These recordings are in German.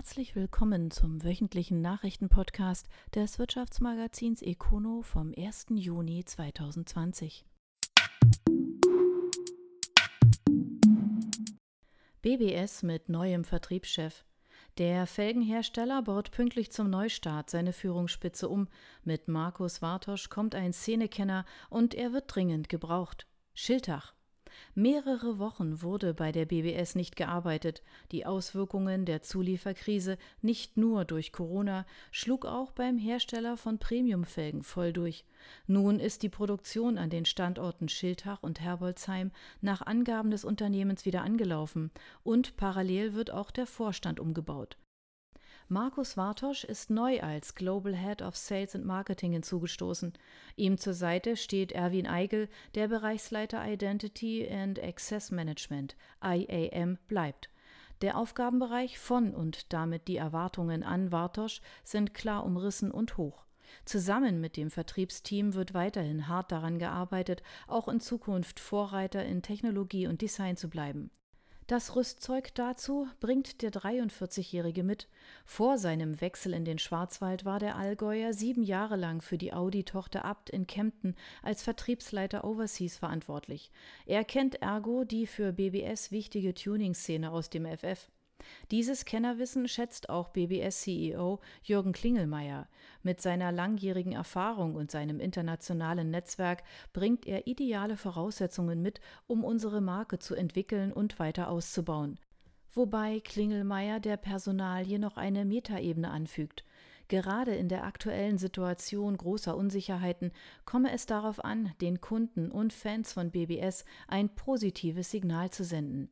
Herzlich willkommen zum wöchentlichen Nachrichtenpodcast des Wirtschaftsmagazins Econo vom 1. Juni 2020. BBS mit neuem Vertriebschef. Der Felgenhersteller baut pünktlich zum Neustart seine Führungsspitze um. Mit Markus Wartosch kommt ein Szenekenner und er wird dringend gebraucht. Schiltach. Mehrere Wochen wurde bei der BBS nicht gearbeitet. Die Auswirkungen der Zulieferkrise, nicht nur durch Corona, schlug auch beim Hersteller von Premiumfelgen voll durch. Nun ist die Produktion an den Standorten Schiltach und Herbolzheim nach Angaben des Unternehmens wieder angelaufen und parallel wird auch der Vorstand umgebaut. Markus Wartosch ist neu als Global Head of Sales and Marketing hinzugestoßen. Ihm zur Seite steht Erwin Eigel, der Bereichsleiter Identity and Access Management, IAM, bleibt. Der Aufgabenbereich von und damit die Erwartungen an Wartosch sind klar umrissen und hoch. Zusammen mit dem Vertriebsteam wird weiterhin hart daran gearbeitet, auch in Zukunft Vorreiter in Technologie und Design zu bleiben. Das Rüstzeug dazu bringt der 43-Jährige mit. Vor seinem Wechsel in den Schwarzwald war der Allgäuer sieben Jahre lang für die Audi-Tochter Abt in Kempten als Vertriebsleiter Overseas verantwortlich. Er kennt ergo die für BBS wichtige Tuning-Szene aus dem FF. Dieses Kennerwissen schätzt auch BBS-CEO Jürgen Klingelmeier. Mit seiner langjährigen Erfahrung und seinem internationalen Netzwerk bringt er ideale Voraussetzungen mit, um unsere Marke zu entwickeln und weiter auszubauen. Wobei Klingelmeier der Personalie noch eine Metaebene anfügt. Gerade in der aktuellen Situation großer Unsicherheiten komme es darauf an, den Kunden und Fans von BBS ein positives Signal zu senden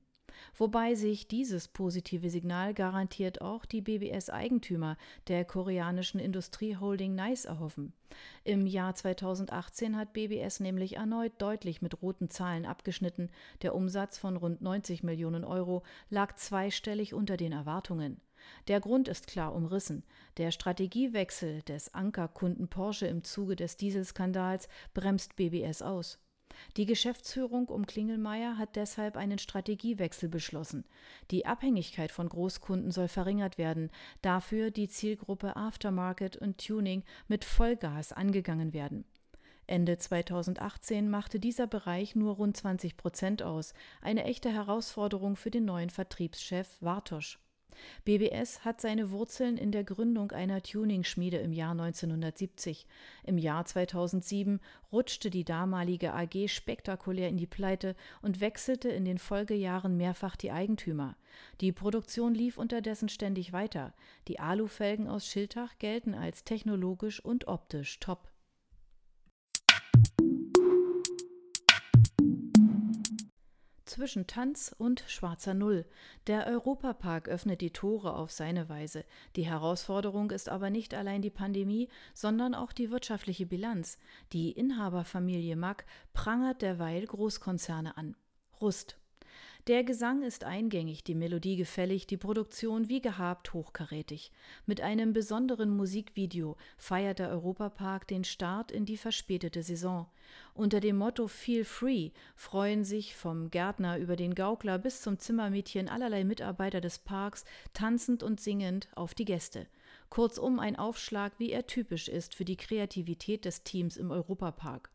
wobei sich dieses positive Signal garantiert auch die BBS-Eigentümer der koreanischen Industrieholding NICE erhoffen. Im Jahr 2018 hat BBS nämlich erneut deutlich mit roten Zahlen abgeschnitten. Der Umsatz von rund 90 Millionen Euro lag zweistellig unter den Erwartungen. Der Grund ist klar umrissen. Der Strategiewechsel des Ankerkunden Porsche im Zuge des Dieselskandals bremst BBS aus. Die Geschäftsführung um Klingelmeier hat deshalb einen Strategiewechsel beschlossen. Die Abhängigkeit von Großkunden soll verringert werden, dafür die Zielgruppe Aftermarket und Tuning mit Vollgas angegangen werden. Ende 2018 machte dieser Bereich nur rund 20 Prozent aus, eine echte Herausforderung für den neuen Vertriebschef Wartosch. BBS hat seine Wurzeln in der Gründung einer Tuning-Schmiede im Jahr 1970. Im Jahr 2007 rutschte die damalige AG spektakulär in die Pleite und wechselte in den Folgejahren mehrfach die Eigentümer. Die Produktion lief unterdessen ständig weiter. Die Alufelgen aus Schiltach gelten als technologisch und optisch top. Zwischen Tanz und schwarzer Null. Der Europapark öffnet die Tore auf seine Weise. Die Herausforderung ist aber nicht allein die Pandemie, sondern auch die wirtschaftliche Bilanz. Die Inhaberfamilie Mack prangert derweil Großkonzerne an. Rust. Der Gesang ist eingängig, die Melodie gefällig, die Produktion wie gehabt hochkarätig. Mit einem besonderen Musikvideo feiert der Europapark den Start in die verspätete Saison. Unter dem Motto Feel Free freuen sich vom Gärtner über den Gaukler bis zum Zimmermädchen allerlei Mitarbeiter des Parks tanzend und singend auf die Gäste. Kurzum ein Aufschlag, wie er typisch ist für die Kreativität des Teams im Europapark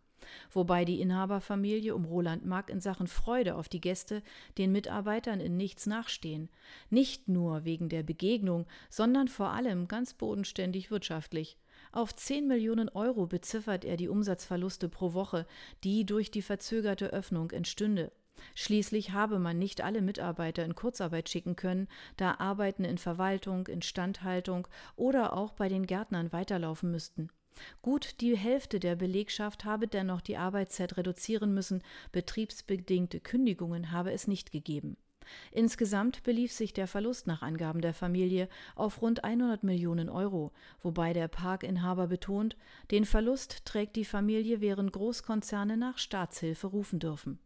wobei die Inhaberfamilie um Roland Mack in Sachen Freude auf die Gäste den Mitarbeitern in nichts nachstehen, nicht nur wegen der Begegnung, sondern vor allem ganz bodenständig wirtschaftlich. Auf 10 Millionen Euro beziffert er die Umsatzverluste pro Woche, die durch die verzögerte Öffnung entstünde. Schließlich habe man nicht alle Mitarbeiter in Kurzarbeit schicken können, da Arbeiten in Verwaltung, Instandhaltung oder auch bei den Gärtnern weiterlaufen müssten. Gut die Hälfte der Belegschaft habe dennoch die Arbeitszeit reduzieren müssen, betriebsbedingte Kündigungen habe es nicht gegeben. Insgesamt belief sich der Verlust nach Angaben der Familie auf rund 100 Millionen Euro, wobei der Parkinhaber betont, den Verlust trägt die Familie, während Großkonzerne nach Staatshilfe rufen dürfen.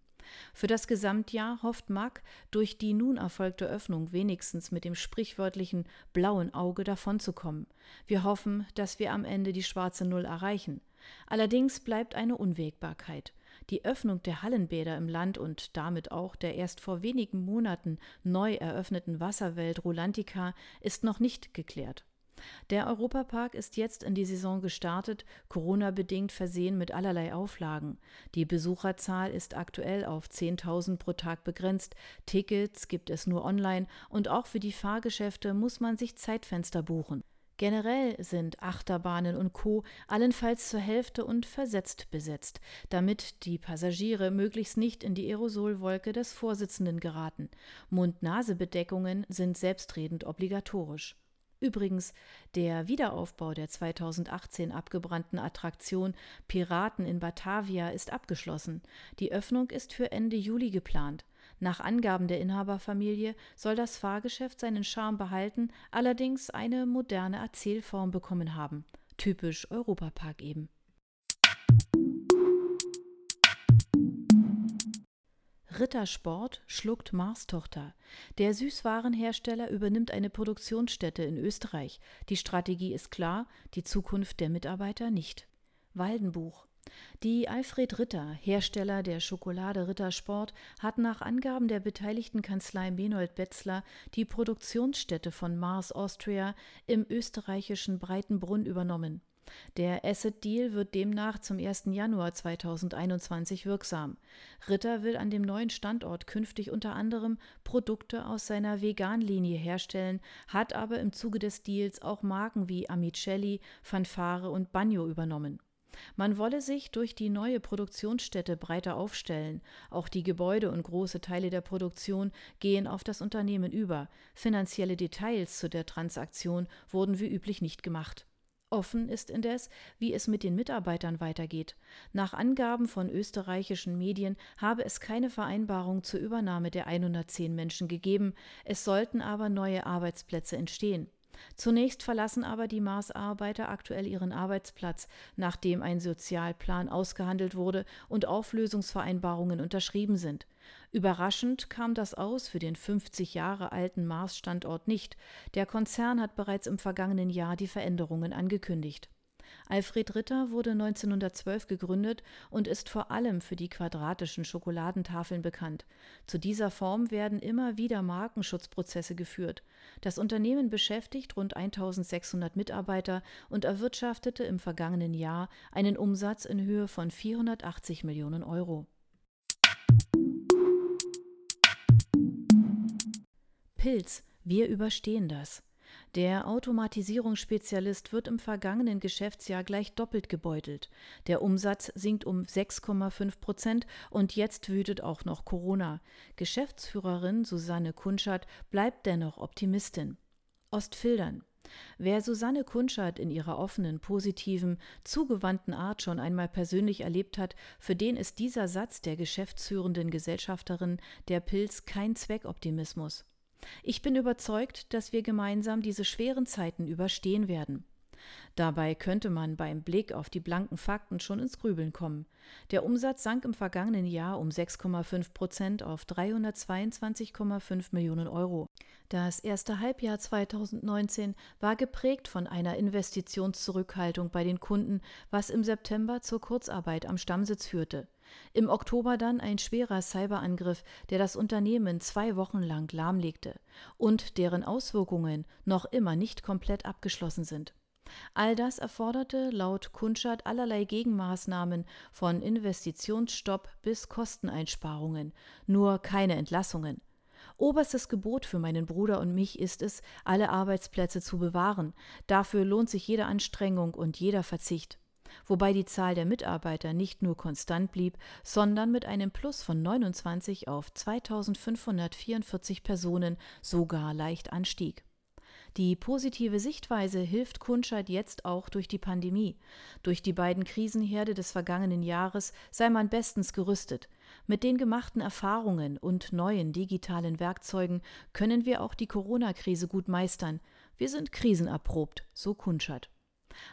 Für das Gesamtjahr hofft Mack, durch die nun erfolgte Öffnung wenigstens mit dem sprichwörtlichen blauen Auge davonzukommen. Wir hoffen, dass wir am Ende die schwarze Null erreichen. Allerdings bleibt eine Unwägbarkeit. Die Öffnung der Hallenbäder im Land und damit auch der erst vor wenigen Monaten neu eröffneten Wasserwelt Rolantica ist noch nicht geklärt. Der Europapark ist jetzt in die Saison gestartet, Corona-bedingt versehen mit allerlei Auflagen. Die Besucherzahl ist aktuell auf 10.000 pro Tag begrenzt, Tickets gibt es nur online und auch für die Fahrgeschäfte muss man sich Zeitfenster buchen. Generell sind Achterbahnen und Co. allenfalls zur Hälfte und versetzt besetzt, damit die Passagiere möglichst nicht in die Aerosolwolke des Vorsitzenden geraten. Mund-Nase-Bedeckungen sind selbstredend obligatorisch. Übrigens, der Wiederaufbau der 2018 abgebrannten Attraktion Piraten in Batavia ist abgeschlossen. Die Öffnung ist für Ende Juli geplant. Nach Angaben der Inhaberfamilie soll das Fahrgeschäft seinen Charme behalten, allerdings eine moderne Erzählform bekommen haben. Typisch Europapark eben. Rittersport schluckt Mars-Tochter. Der Süßwarenhersteller übernimmt eine Produktionsstätte in Österreich. Die Strategie ist klar, die Zukunft der Mitarbeiter nicht. Waldenbuch. Die Alfred Ritter, Hersteller der Schokolade Rittersport, hat nach Angaben der beteiligten Kanzlei Menold Betzler die Produktionsstätte von Mars Austria im österreichischen Breitenbrunn übernommen. Der Asset Deal wird demnach zum 1. Januar 2021 wirksam. Ritter will an dem neuen Standort künftig unter anderem Produkte aus seiner Vegan-Linie herstellen, hat aber im Zuge des Deals auch Marken wie Amicelli, Fanfare und Bagno übernommen. Man wolle sich durch die neue Produktionsstätte breiter aufstellen. Auch die Gebäude und große Teile der Produktion gehen auf das Unternehmen über. Finanzielle Details zu der Transaktion wurden wie üblich nicht gemacht. Offen ist indes, wie es mit den Mitarbeitern weitergeht. Nach Angaben von österreichischen Medien habe es keine Vereinbarung zur Übernahme der 110 Menschen gegeben, es sollten aber neue Arbeitsplätze entstehen. Zunächst verlassen aber die Maßarbeiter aktuell ihren Arbeitsplatz, nachdem ein Sozialplan ausgehandelt wurde und Auflösungsvereinbarungen unterschrieben sind. Überraschend kam das aus für den 50 Jahre alten Mars-Standort nicht. Der Konzern hat bereits im vergangenen Jahr die Veränderungen angekündigt. Alfred Ritter wurde 1912 gegründet und ist vor allem für die quadratischen Schokoladentafeln bekannt. Zu dieser Form werden immer wieder Markenschutzprozesse geführt. Das Unternehmen beschäftigt rund 1600 Mitarbeiter und erwirtschaftete im vergangenen Jahr einen Umsatz in Höhe von 480 Millionen Euro. Pilz, wir überstehen das. Der Automatisierungsspezialist wird im vergangenen Geschäftsjahr gleich doppelt gebeutelt. Der Umsatz sinkt um 6,5 Prozent und jetzt wütet auch noch Corona. Geschäftsführerin Susanne Kunschert bleibt dennoch Optimistin. Ostfildern. Wer Susanne Kunschert in ihrer offenen, positiven, zugewandten Art schon einmal persönlich erlebt hat, für den ist dieser Satz der geschäftsführenden Gesellschafterin der Pilz kein Zweckoptimismus. Ich bin überzeugt, dass wir gemeinsam diese schweren Zeiten überstehen werden. Dabei könnte man beim Blick auf die blanken Fakten schon ins Grübeln kommen. Der Umsatz sank im vergangenen Jahr um 6,5 Prozent auf 322,5 Millionen Euro. Das erste Halbjahr 2019 war geprägt von einer Investitionszurückhaltung bei den Kunden, was im September zur Kurzarbeit am Stammsitz führte. Im Oktober dann ein schwerer Cyberangriff, der das Unternehmen zwei Wochen lang lahmlegte und deren Auswirkungen noch immer nicht komplett abgeschlossen sind. All das erforderte laut Kunschat allerlei Gegenmaßnahmen von Investitionsstopp bis Kosteneinsparungen, nur keine Entlassungen. Oberstes Gebot für meinen Bruder und mich ist es, alle Arbeitsplätze zu bewahren. Dafür lohnt sich jede Anstrengung und jeder Verzicht wobei die Zahl der Mitarbeiter nicht nur konstant blieb, sondern mit einem Plus von 29 auf 2544 Personen sogar leicht anstieg. Die positive Sichtweise hilft Kunscheid jetzt auch durch die Pandemie. Durch die beiden Krisenherde des vergangenen Jahres sei man bestens gerüstet. Mit den gemachten Erfahrungen und neuen digitalen Werkzeugen können wir auch die Corona-Krise gut meistern. Wir sind krisenerprobt, so Kunscheid.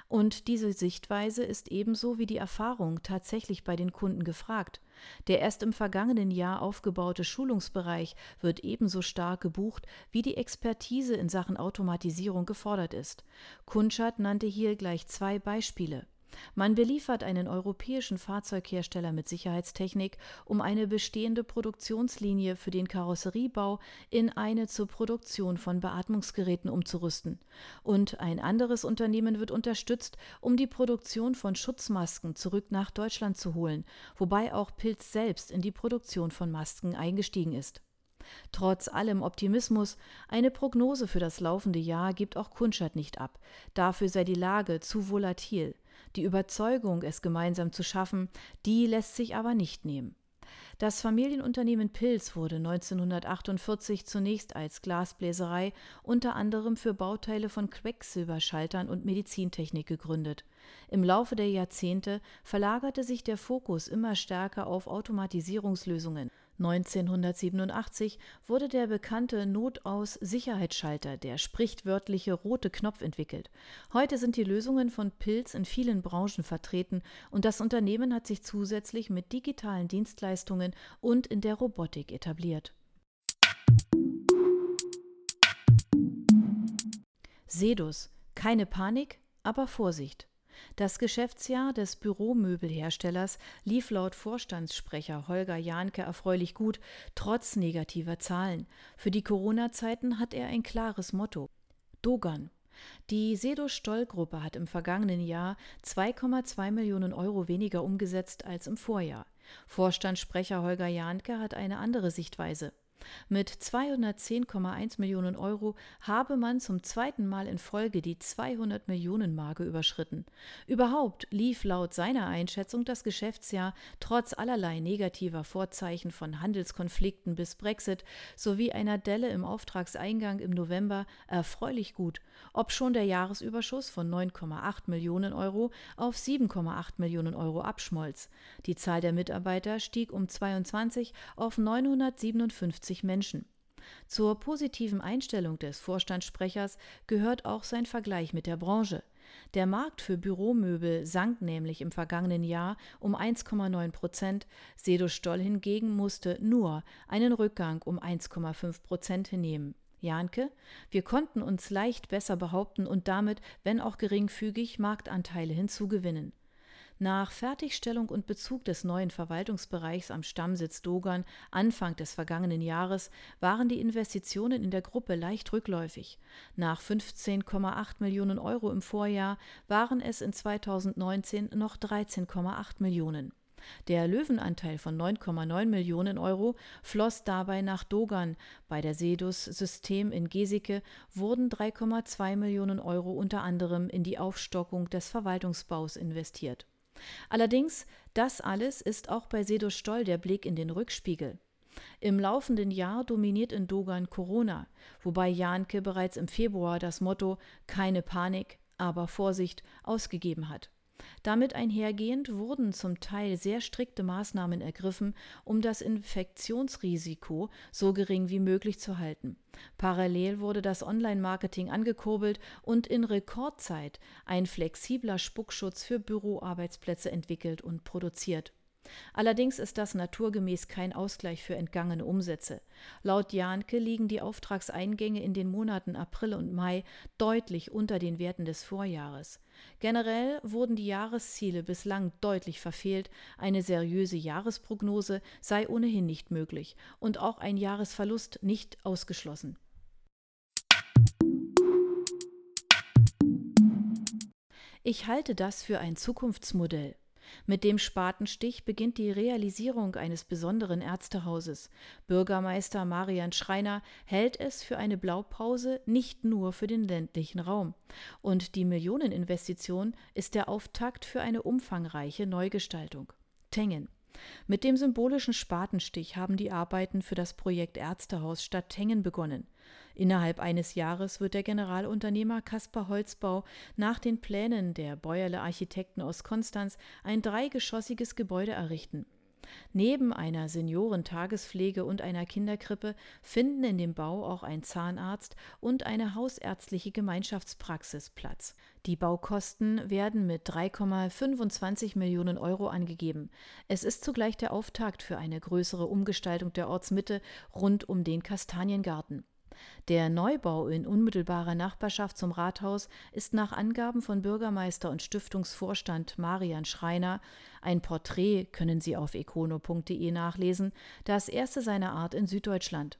Und diese Sichtweise ist ebenso wie die Erfahrung tatsächlich bei den Kunden gefragt. Der erst im vergangenen Jahr aufgebaute Schulungsbereich wird ebenso stark gebucht, wie die Expertise in Sachen Automatisierung gefordert ist. Kunschat nannte hier gleich zwei Beispiele. Man beliefert einen europäischen Fahrzeughersteller mit Sicherheitstechnik, um eine bestehende Produktionslinie für den Karosseriebau in eine zur Produktion von Beatmungsgeräten umzurüsten. Und ein anderes Unternehmen wird unterstützt, um die Produktion von Schutzmasken zurück nach Deutschland zu holen, wobei auch Pilz selbst in die Produktion von Masken eingestiegen ist. Trotz allem Optimismus, eine Prognose für das laufende Jahr gibt auch Kunschat nicht ab. Dafür sei die Lage zu volatil. Die Überzeugung, es gemeinsam zu schaffen, die lässt sich aber nicht nehmen. Das Familienunternehmen Pilz wurde 1948 zunächst als Glasbläserei unter anderem für Bauteile von Quecksilberschaltern und Medizintechnik gegründet. Im Laufe der Jahrzehnte verlagerte sich der Fokus immer stärker auf Automatisierungslösungen. 1987 wurde der bekannte Notaus-Sicherheitsschalter, der sprichwörtliche rote Knopf, entwickelt. Heute sind die Lösungen von Pilz in vielen Branchen vertreten und das Unternehmen hat sich zusätzlich mit digitalen Dienstleistungen und in der Robotik etabliert. Sedus. Keine Panik, aber Vorsicht. Das Geschäftsjahr des Büromöbelherstellers lief laut Vorstandssprecher Holger Jahnke erfreulich gut, trotz negativer Zahlen. Für die Corona-Zeiten hat er ein klares Motto: Dogan. Die Sedo-Stoll-Gruppe hat im vergangenen Jahr 2,2 Millionen Euro weniger umgesetzt als im Vorjahr. Vorstandssprecher Holger Jahnke hat eine andere Sichtweise. Mit 210,1 Millionen Euro habe man zum zweiten Mal in Folge die 200 Millionen Marke überschritten. Überhaupt lief laut seiner Einschätzung das Geschäftsjahr trotz allerlei negativer Vorzeichen von Handelskonflikten bis Brexit sowie einer Delle im Auftragseingang im November erfreulich gut, obschon der Jahresüberschuss von 9,8 Millionen Euro auf 7,8 Millionen Euro abschmolz. Die Zahl der Mitarbeiter stieg um 22 auf 957 50 Menschen. Zur positiven Einstellung des Vorstandssprechers gehört auch sein Vergleich mit der Branche. Der Markt für Büromöbel sank nämlich im vergangenen Jahr um 1,9 Prozent. Sedo Stoll hingegen musste nur einen Rückgang um 1,5 Prozent hinnehmen. Janke, wir konnten uns leicht besser behaupten und damit, wenn auch geringfügig, Marktanteile hinzugewinnen. Nach Fertigstellung und Bezug des neuen Verwaltungsbereichs am Stammsitz Dogan Anfang des vergangenen Jahres waren die Investitionen in der Gruppe leicht rückläufig. Nach 15,8 Millionen Euro im Vorjahr waren es in 2019 noch 13,8 Millionen. Der Löwenanteil von 9,9 Millionen Euro floss dabei nach Dogan. Bei der Sedus System in Geseke wurden 3,2 Millionen Euro unter anderem in die Aufstockung des Verwaltungsbaus investiert. Allerdings, das alles ist auch bei Sedo Stoll der Blick in den Rückspiegel. Im laufenden Jahr dominiert in Dogan Corona, wobei Janke bereits im Februar das Motto Keine Panik, aber Vorsicht ausgegeben hat. Damit einhergehend wurden zum Teil sehr strikte Maßnahmen ergriffen, um das Infektionsrisiko so gering wie möglich zu halten. Parallel wurde das Online-Marketing angekurbelt und in Rekordzeit ein flexibler Spuckschutz für Büroarbeitsplätze entwickelt und produziert. Allerdings ist das naturgemäß kein Ausgleich für entgangene Umsätze. Laut Jahnke liegen die Auftragseingänge in den Monaten April und Mai deutlich unter den Werten des Vorjahres. Generell wurden die Jahresziele bislang deutlich verfehlt, eine seriöse Jahresprognose sei ohnehin nicht möglich und auch ein Jahresverlust nicht ausgeschlossen. Ich halte das für ein Zukunftsmodell. Mit dem Spatenstich beginnt die Realisierung eines besonderen Ärztehauses. Bürgermeister Marian Schreiner hält es für eine Blaupause nicht nur für den ländlichen Raum. Und die Millioneninvestition ist der Auftakt für eine umfangreiche Neugestaltung. Tengen. Mit dem symbolischen Spatenstich haben die Arbeiten für das Projekt Ärztehaus Stadt Tengen begonnen. Innerhalb eines Jahres wird der Generalunternehmer Kaspar Holzbau nach den Plänen der Bäuerle Architekten aus Konstanz ein dreigeschossiges Gebäude errichten. Neben einer Seniorentagespflege und einer Kinderkrippe finden in dem Bau auch ein Zahnarzt und eine hausärztliche Gemeinschaftspraxis Platz. Die Baukosten werden mit 3,25 Millionen Euro angegeben. Es ist zugleich der Auftakt für eine größere Umgestaltung der Ortsmitte rund um den Kastaniengarten. Der Neubau in unmittelbarer Nachbarschaft zum Rathaus ist nach Angaben von Bürgermeister und Stiftungsvorstand Marian Schreiner ein Porträt können Sie auf econo.de nachlesen, das erste seiner Art in Süddeutschland.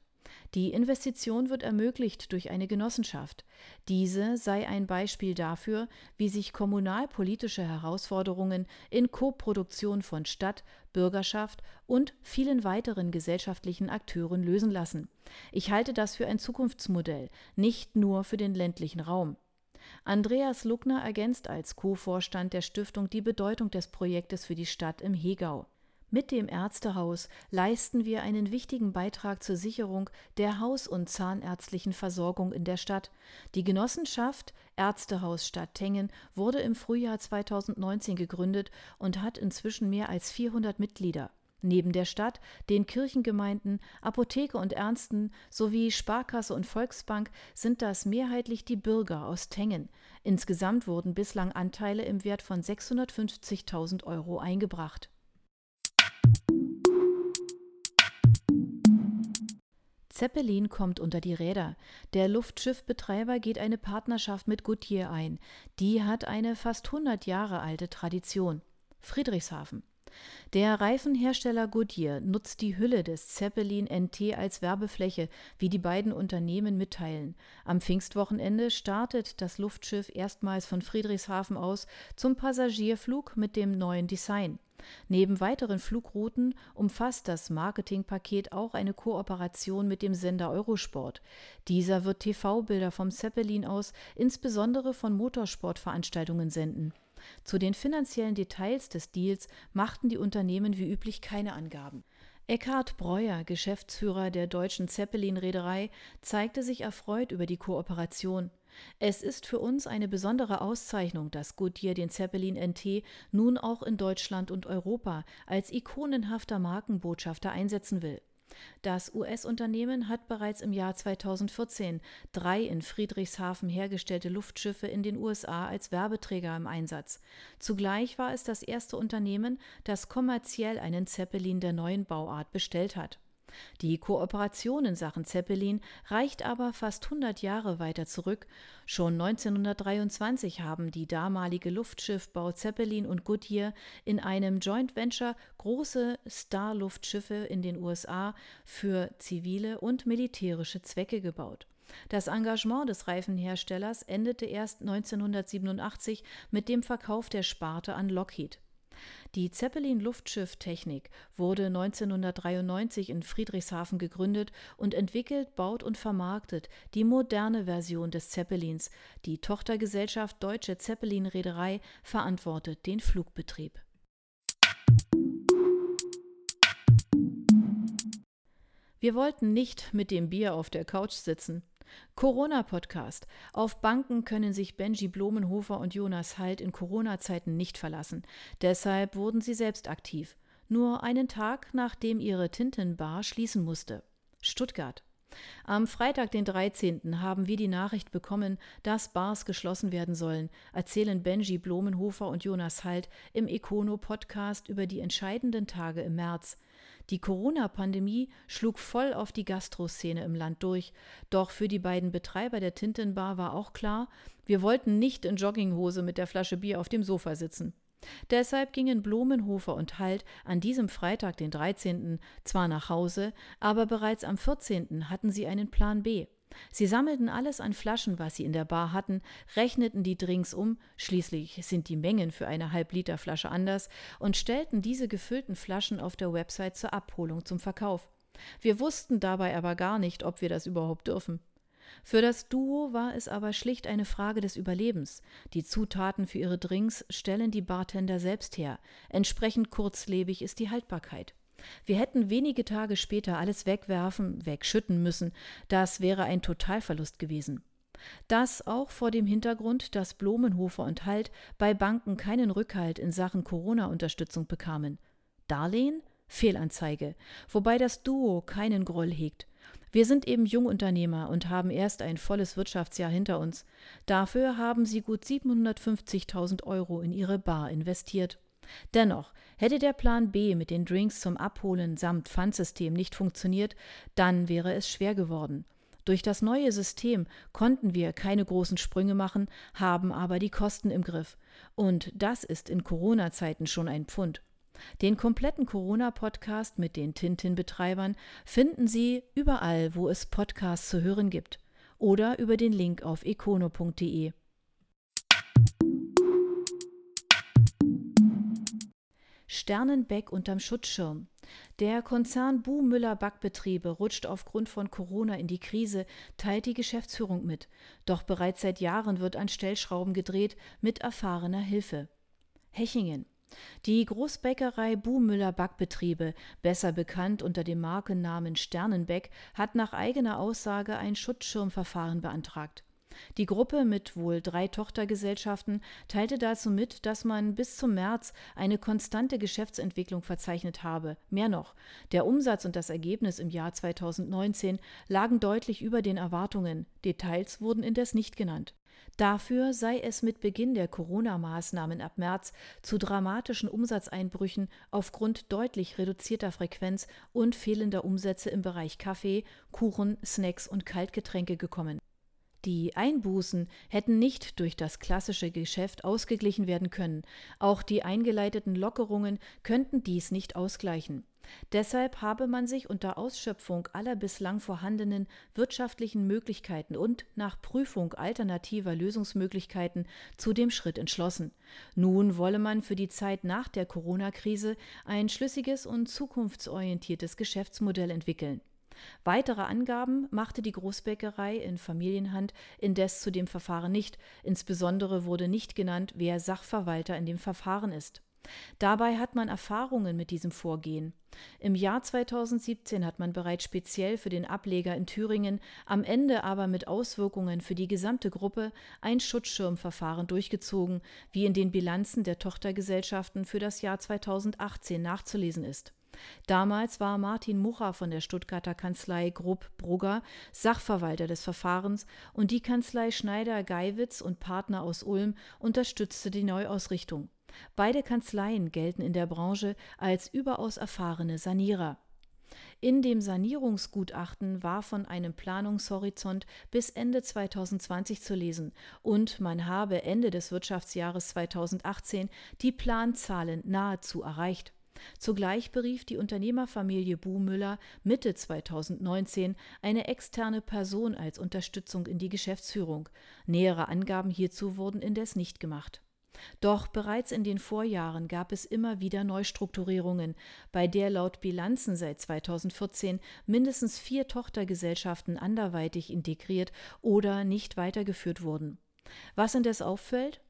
Die Investition wird ermöglicht durch eine Genossenschaft. Diese sei ein Beispiel dafür, wie sich kommunalpolitische Herausforderungen in Koproduktion von Stadt, Bürgerschaft und vielen weiteren gesellschaftlichen Akteuren lösen lassen. Ich halte das für ein Zukunftsmodell, nicht nur für den ländlichen Raum. Andreas Luckner ergänzt als Co-Vorstand der Stiftung die Bedeutung des Projektes für die Stadt im Hegau. Mit dem Ärztehaus leisten wir einen wichtigen Beitrag zur Sicherung der haus- und zahnärztlichen Versorgung in der Stadt. Die Genossenschaft Ärztehaus Stadt Tengen wurde im Frühjahr 2019 gegründet und hat inzwischen mehr als 400 Mitglieder. Neben der Stadt, den Kirchengemeinden, Apotheke und Ärzten sowie Sparkasse und Volksbank sind das mehrheitlich die Bürger aus Tengen. Insgesamt wurden bislang Anteile im Wert von 650.000 Euro eingebracht. Zeppelin kommt unter die Räder. Der Luftschiffbetreiber geht eine Partnerschaft mit Goodyear ein. Die hat eine fast 100 Jahre alte Tradition. Friedrichshafen. Der Reifenhersteller Goodyear nutzt die Hülle des Zeppelin NT als Werbefläche, wie die beiden Unternehmen mitteilen. Am Pfingstwochenende startet das Luftschiff erstmals von Friedrichshafen aus zum Passagierflug mit dem neuen Design. Neben weiteren Flugrouten umfasst das Marketingpaket auch eine Kooperation mit dem Sender Eurosport. Dieser wird TV-Bilder vom Zeppelin aus insbesondere von Motorsportveranstaltungen senden. Zu den finanziellen Details des Deals machten die Unternehmen wie üblich keine Angaben. Eckhard Breuer, Geschäftsführer der deutschen Zeppelin-Reederei, zeigte sich erfreut über die Kooperation. Es ist für uns eine besondere Auszeichnung, dass Goodyear den Zeppelin NT nun auch in Deutschland und Europa als ikonenhafter Markenbotschafter einsetzen will. Das US-Unternehmen hat bereits im Jahr 2014 drei in Friedrichshafen hergestellte Luftschiffe in den USA als Werbeträger im Einsatz. Zugleich war es das erste Unternehmen, das kommerziell einen Zeppelin der neuen Bauart bestellt hat. Die Kooperation in Sachen Zeppelin reicht aber fast 100 Jahre weiter zurück. Schon 1923 haben die damalige Luftschiffbau Zeppelin und Goodyear in einem Joint Venture große Star-Luftschiffe in den USA für zivile und militärische Zwecke gebaut. Das Engagement des Reifenherstellers endete erst 1987 mit dem Verkauf der Sparte an Lockheed. Die Zeppelin-Luftschifftechnik wurde 1993 in Friedrichshafen gegründet und entwickelt, baut und vermarktet die moderne Version des Zeppelins. Die Tochtergesellschaft Deutsche Zeppelin-Reederei verantwortet den Flugbetrieb. Wir wollten nicht mit dem Bier auf der Couch sitzen. Corona-Podcast. Auf Banken können sich Benji Blumenhofer und Jonas Halt in Corona-Zeiten nicht verlassen. Deshalb wurden sie selbst aktiv. Nur einen Tag, nachdem ihre Tintenbar schließen musste. Stuttgart. Am Freitag, den 13., haben wir die Nachricht bekommen, dass Bars geschlossen werden sollen, erzählen Benji Blumenhofer und Jonas Halt im Econo-Podcast über die entscheidenden Tage im März. Die Corona-Pandemie schlug voll auf die Gastroszene im Land durch. Doch für die beiden Betreiber der Tintenbar war auch klar, wir wollten nicht in Jogginghose mit der Flasche Bier auf dem Sofa sitzen. Deshalb gingen Blumenhofer und Halt an diesem Freitag, den 13., zwar nach Hause, aber bereits am 14. hatten sie einen Plan B. Sie sammelten alles an Flaschen, was sie in der Bar hatten, rechneten die Drinks um, schließlich sind die Mengen für eine Halbliterflasche anders, und stellten diese gefüllten Flaschen auf der Website zur Abholung zum Verkauf. Wir wussten dabei aber gar nicht, ob wir das überhaupt dürfen. Für das Duo war es aber schlicht eine Frage des Überlebens. Die Zutaten für ihre Drinks stellen die Bartender selbst her. Entsprechend kurzlebig ist die Haltbarkeit. Wir hätten wenige Tage später alles wegwerfen, wegschütten müssen. Das wäre ein Totalverlust gewesen. Das auch vor dem Hintergrund, dass Blumenhofer und Halt bei Banken keinen Rückhalt in Sachen Corona-Unterstützung bekamen. Darlehen? Fehlanzeige, wobei das Duo keinen Groll hegt. Wir sind eben Jungunternehmer und haben erst ein volles Wirtschaftsjahr hinter uns. Dafür haben sie gut 750.000 Euro in ihre Bar investiert. Dennoch, hätte der Plan B mit den Drinks zum Abholen samt Pfandsystem nicht funktioniert, dann wäre es schwer geworden. Durch das neue System konnten wir keine großen Sprünge machen, haben aber die Kosten im Griff. Und das ist in Corona-Zeiten schon ein Pfund. Den kompletten Corona-Podcast mit den Tintin-Betreibern finden Sie überall, wo es Podcasts zu hören gibt oder über den Link auf econo.de. Sternenbeck unterm Schutzschirm. Der Konzern Buhmüller Backbetriebe rutscht aufgrund von Corona in die Krise, teilt die Geschäftsführung mit. Doch bereits seit Jahren wird an Stellschrauben gedreht mit erfahrener Hilfe. Hechingen. Die Großbäckerei Buhmüller Backbetriebe, besser bekannt unter dem Markennamen Sternenbeck, hat nach eigener Aussage ein Schutzschirmverfahren beantragt. Die Gruppe mit wohl drei Tochtergesellschaften teilte dazu mit, dass man bis zum März eine konstante Geschäftsentwicklung verzeichnet habe. Mehr noch, der Umsatz und das Ergebnis im Jahr 2019 lagen deutlich über den Erwartungen. Details wurden indes nicht genannt. Dafür sei es mit Beginn der Corona-Maßnahmen ab März zu dramatischen Umsatzeinbrüchen aufgrund deutlich reduzierter Frequenz und fehlender Umsätze im Bereich Kaffee, Kuchen, Snacks und Kaltgetränke gekommen. Die Einbußen hätten nicht durch das klassische Geschäft ausgeglichen werden können. Auch die eingeleiteten Lockerungen könnten dies nicht ausgleichen. Deshalb habe man sich unter Ausschöpfung aller bislang vorhandenen wirtschaftlichen Möglichkeiten und nach Prüfung alternativer Lösungsmöglichkeiten zu dem Schritt entschlossen. Nun wolle man für die Zeit nach der Corona-Krise ein schlüssiges und zukunftsorientiertes Geschäftsmodell entwickeln. Weitere Angaben machte die Großbäckerei in Familienhand indes zu dem Verfahren nicht, insbesondere wurde nicht genannt, wer Sachverwalter in dem Verfahren ist. Dabei hat man Erfahrungen mit diesem Vorgehen. Im Jahr 2017 hat man bereits speziell für den Ableger in Thüringen, am Ende aber mit Auswirkungen für die gesamte Gruppe ein Schutzschirmverfahren durchgezogen, wie in den Bilanzen der Tochtergesellschaften für das Jahr 2018 nachzulesen ist. Damals war Martin Mucha von der Stuttgarter Kanzlei Grupp Brugger Sachverwalter des Verfahrens und die Kanzlei Schneider-Geiwitz und Partner aus Ulm unterstützte die Neuausrichtung. Beide Kanzleien gelten in der Branche als überaus erfahrene Sanierer. In dem Sanierungsgutachten war von einem Planungshorizont bis Ende 2020 zu lesen und man habe Ende des Wirtschaftsjahres 2018 die Planzahlen nahezu erreicht. Zugleich berief die Unternehmerfamilie Buhmüller Mitte 2019 eine externe Person als Unterstützung in die Geschäftsführung. Nähere Angaben hierzu wurden indes nicht gemacht. Doch bereits in den Vorjahren gab es immer wieder Neustrukturierungen, bei der laut Bilanzen seit 2014 mindestens vier Tochtergesellschaften anderweitig integriert oder nicht weitergeführt wurden. Was indes auffällt?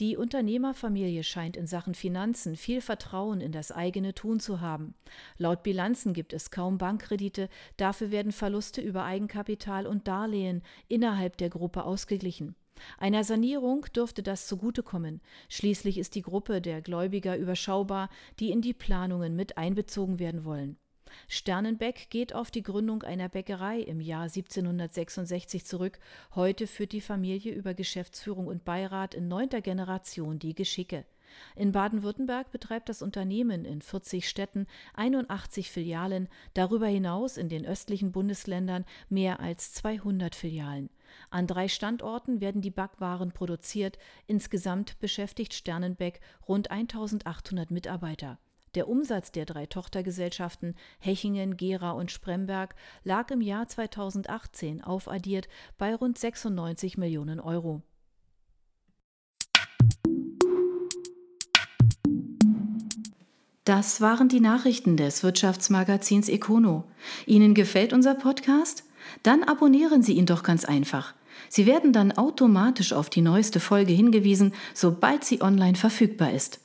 Die Unternehmerfamilie scheint in Sachen Finanzen viel Vertrauen in das eigene Tun zu haben. Laut Bilanzen gibt es kaum Bankkredite, dafür werden Verluste über Eigenkapital und Darlehen innerhalb der Gruppe ausgeglichen. Einer Sanierung dürfte das zugutekommen. Schließlich ist die Gruppe der Gläubiger überschaubar, die in die Planungen mit einbezogen werden wollen. Sternenbeck geht auf die Gründung einer Bäckerei im Jahr 1766 zurück. Heute führt die Familie über Geschäftsführung und Beirat in neunter Generation die Geschicke. In Baden-Württemberg betreibt das Unternehmen in 40 Städten 81 Filialen, darüber hinaus in den östlichen Bundesländern mehr als 200 Filialen. An drei Standorten werden die Backwaren produziert. Insgesamt beschäftigt Sternenbeck rund 1800 Mitarbeiter. Der Umsatz der drei Tochtergesellschaften Hechingen, Gera und Spremberg lag im Jahr 2018 aufaddiert bei rund 96 Millionen Euro. Das waren die Nachrichten des Wirtschaftsmagazins Econo. Ihnen gefällt unser Podcast? Dann abonnieren Sie ihn doch ganz einfach. Sie werden dann automatisch auf die neueste Folge hingewiesen, sobald sie online verfügbar ist.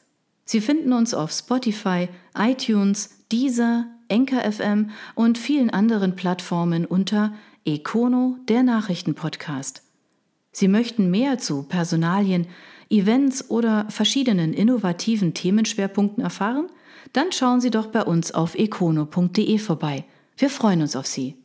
Sie finden uns auf Spotify, iTunes, Deezer, Enker FM und vielen anderen Plattformen unter Econo, der Nachrichtenpodcast. Sie möchten mehr zu Personalien, Events oder verschiedenen innovativen Themenschwerpunkten erfahren? Dann schauen Sie doch bei uns auf econo.de vorbei. Wir freuen uns auf Sie.